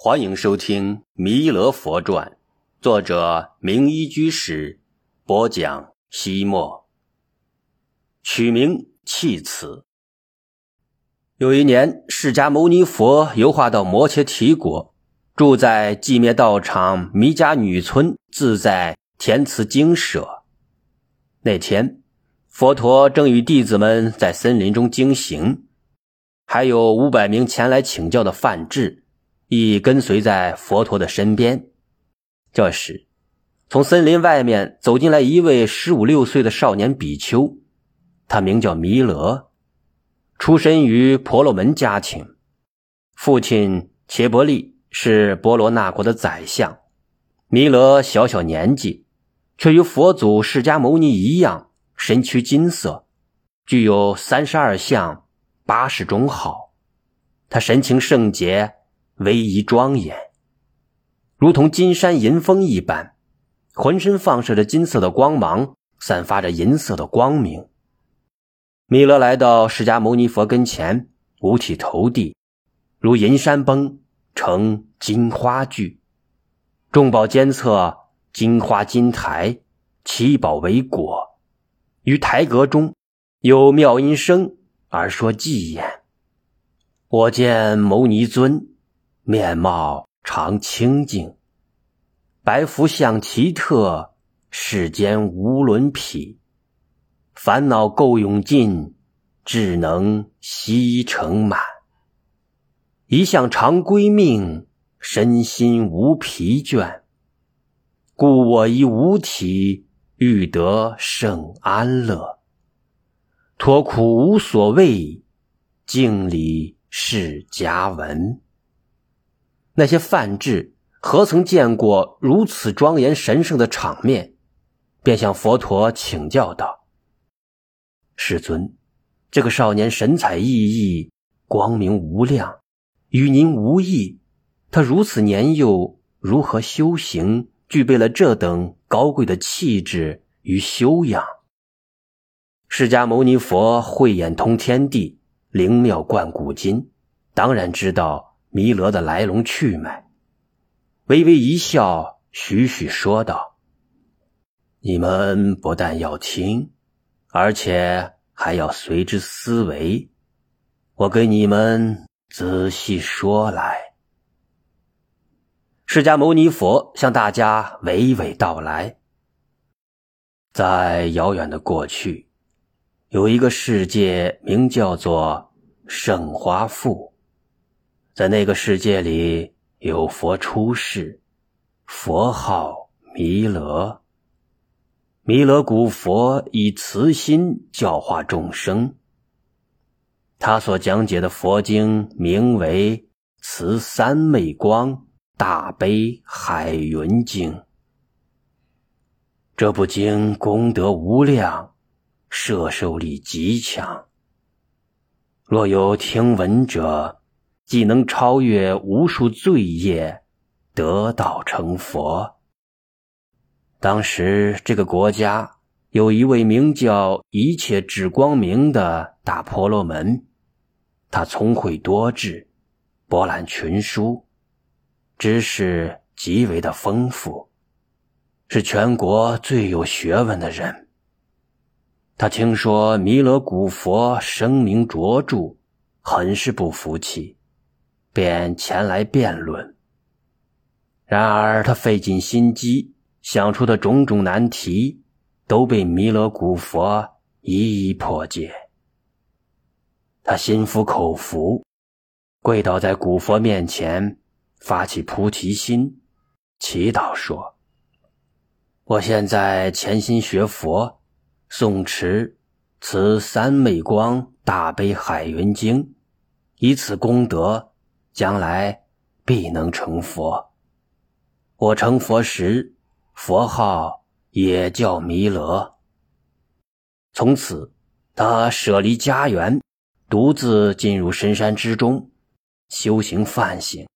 欢迎收听《弥勒佛传》，作者明一居士播讲。西莫取名弃此。有一年，释迦牟尼佛游化到摩羯提国，住在寂灭道场弥迦女村，自在填词精舍。那天，佛陀正与弟子们在森林中经行，还有五百名前来请教的梵志。亦跟随在佛陀的身边。这时，从森林外面走进来一位十五六岁的少年比丘，他名叫弥勒，出身于婆罗门家庭，父亲切伯利是波罗那国的宰相。弥勒小小年纪，却与佛祖释迦牟尼一样，身躯金色，具有三十二相、八十种好。他神情圣洁。威仪庄严，如同金山银峰一般，浑身放射着金色的光芒，散发着银色的光明。弥勒来到释迦牟尼佛跟前，五体投地，如银山崩成金花聚，众宝监测，金花金台，七宝为果。于台阁中有妙音声而说偈言：“我见牟尼尊。”面貌常清净，白福相奇特，世间无伦匹。烦恼垢涌尽，智能悉成满。一向常归命，身心无疲倦。故我以五体，欲得胜安乐。脱苦无所谓，敬礼是家文。那些梵志何曾见过如此庄严神圣的场面，便向佛陀请教道：“世尊，这个少年神采奕奕，光明无量，与您无异。他如此年幼，如何修行，具备了这等高贵的气质与修养？”释迦牟尼佛慧眼通天地，灵妙贯古今，当然知道。弥勒的来龙去脉，微微一笑，徐徐说道：“你们不但要听，而且还要随之思维。我给你们仔细说来。”释迦牟尼佛向大家娓娓道来：在遥远的过去，有一个世界，名叫做圣华富。在那个世界里，有佛出世，佛号弥勒。弥勒古佛以慈心教化众生。他所讲解的佛经名为《慈三昧光大悲海云经》。这部经功德无量，摄受力极强。若有听闻者，既能超越无数罪业，得道成佛。当时这个国家有一位名叫一切智光明的大婆罗门，他聪慧多智，博览群书，知识极为的丰富，是全国最有学问的人。他听说弥勒古佛声名卓著，很是不服气。便前来辩论。然而他费尽心机想出的种种难题，都被弥勒古佛一一破解。他心服口服，跪倒在古佛面前，发起菩提心，祈祷说：“我现在潜心学佛，诵持此三昧光大悲海云经，以此功德。”将来必能成佛。我成佛时，佛号也叫弥勒。从此，他舍离家园，独自进入深山之中，修行梵行。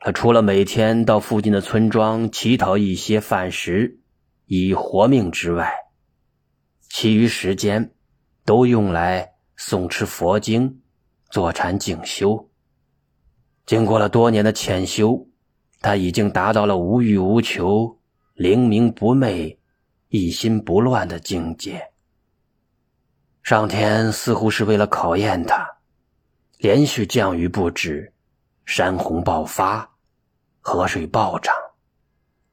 他除了每天到附近的村庄乞讨一些饭食以活命之外，其余时间都用来诵持佛经、坐禅静修。经过了多年的潜修，他已经达到了无欲无求、灵明不昧、一心不乱的境界。上天似乎是为了考验他，连续降雨不止，山洪爆发，河水暴涨，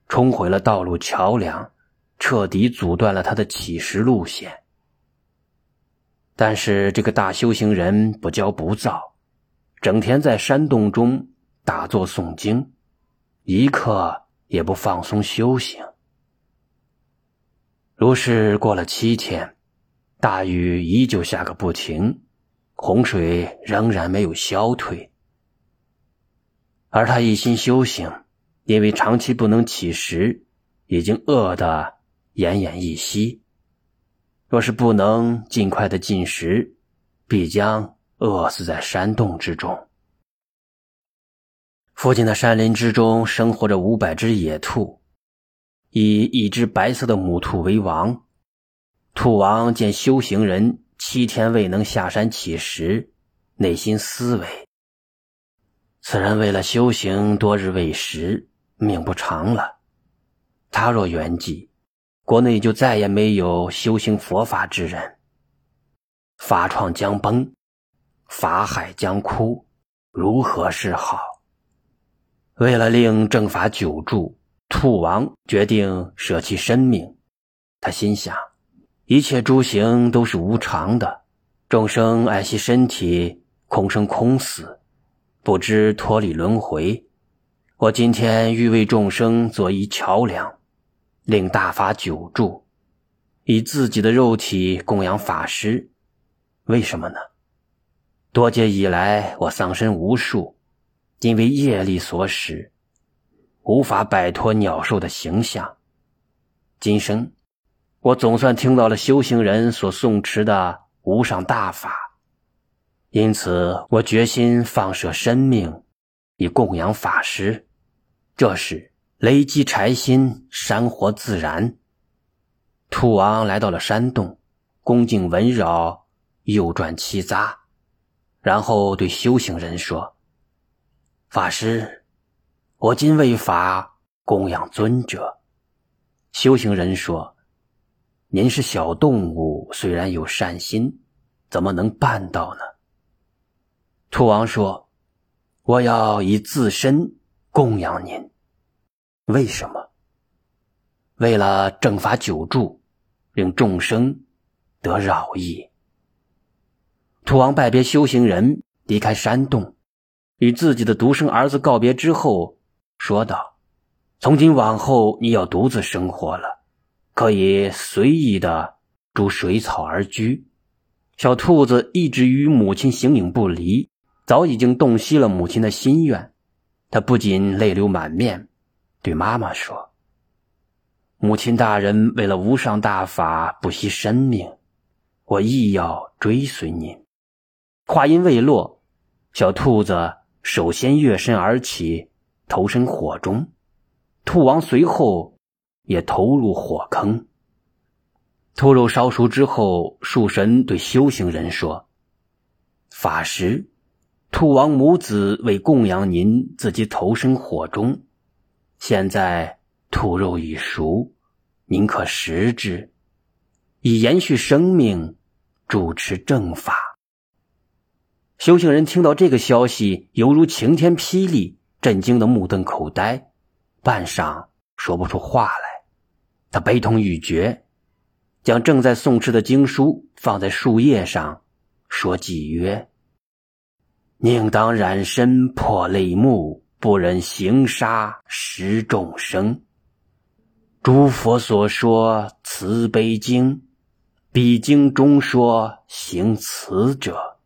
冲毁了道路桥梁，彻底阻断了他的乞食路线。但是这个大修行人不骄不躁，整天在山洞中打坐诵经，一刻也不放松修行。如是过了七天。大雨依旧下个不停，洪水仍然没有消退，而他一心修行，因为长期不能起食，已经饿得奄奄一息。若是不能尽快的进食，必将饿死在山洞之中。附近的山林之中生活着五百只野兔，以一只白色的母兔为王。兔王见修行人七天未能下山乞食，内心思维：此人为了修行多日未食，命不长了。他若圆寂，国内就再也没有修行佛法之人，法创将崩，法海将枯，如何是好？为了令正法久住，兔王决定舍弃生命。他心想。一切诸行都是无常的，众生爱惜身体，空生空死，不知脱离轮回。我今天欲为众生做一桥梁，令大法久住，以自己的肉体供养法师。为什么呢？多劫以来，我丧身无数，因为业力所使，无法摆脱鸟兽的形象。今生。我总算听到了修行人所诵持的无上大法，因此我决心放舍生命，以供养法师。这时雷击柴心，山火自燃。兔王来到了山洞，恭敬闻绕，右转七匝，然后对修行人说：“法师，我今为法供养尊者。”修行人说。您是小动物，虽然有善心，怎么能办到呢？兔王说：“我要以自身供养您。为什么？为了正法久住，令众生得饶益。”兔王拜别修行人，离开山洞，与自己的独生儿子告别之后，说道：“从今往后，你要独自生活了。”可以随意的逐水草而居。小兔子一直与母亲形影不离，早已经洞悉了母亲的心愿。他不仅泪流满面，对妈妈说：“母亲大人为了无上大法不惜生命，我亦要追随您。”话音未落，小兔子首先跃身而起，投身火中。兔王随后。也投入火坑。兔肉烧熟之后，树神对修行人说：“法师，兔王母子为供养您，自己投身火中。现在兔肉已熟，您可食之，以延续生命，主持正法。”修行人听到这个消息，犹如晴天霹雳，震惊的目瞪口呆，半晌说不出话来。他悲痛欲绝，将正在诵持的经书放在树叶上，说偈曰：“宁当染身破泪目，不忍行杀食众生。诸佛所说慈悲经，彼经中说行慈者。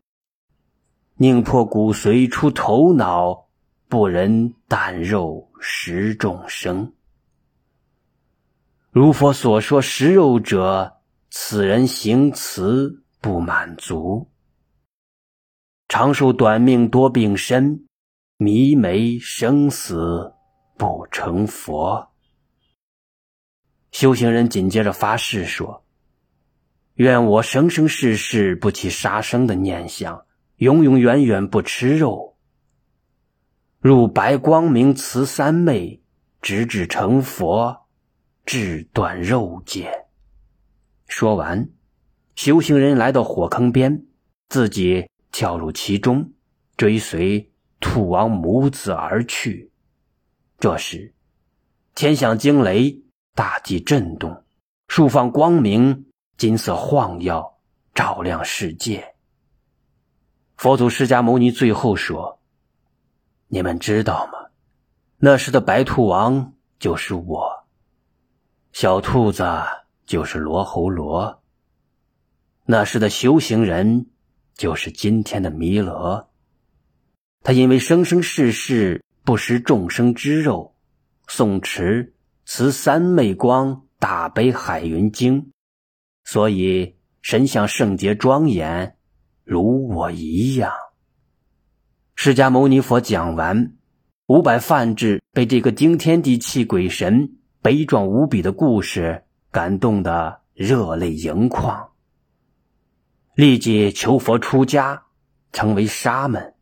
宁破骨髓出头脑，不忍啖肉食众生。”如佛所说，食肉者，此人行慈不满足，长寿短命多病身，迷眉生死不成佛。修行人紧接着发誓说：“愿我生生世世不起杀生的念想，永永远远不吃肉。”入白光明慈三昧，直至成佛，至断肉界。说完，修行人来到火坑边，自己跳入其中，追随兔王母子而去。这时，天响惊雷，大地震动，数放光明，金色晃耀，照亮世界。佛祖释迦牟尼最后说：“你们知道吗？那时的白兔王就是我，小兔子。”就是罗侯罗。那时的修行人，就是今天的弥勒。他因为生生世世不食众生之肉，诵持慈三昧光大悲海云经，所以神像圣洁庄严，如我一样。释迦牟尼佛讲完，五百梵志被这个惊天地泣鬼神、悲壮无比的故事。感动得热泪盈眶，立即求佛出家，成为沙门，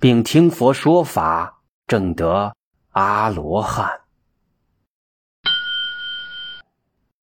并听佛说法，证得阿罗汉。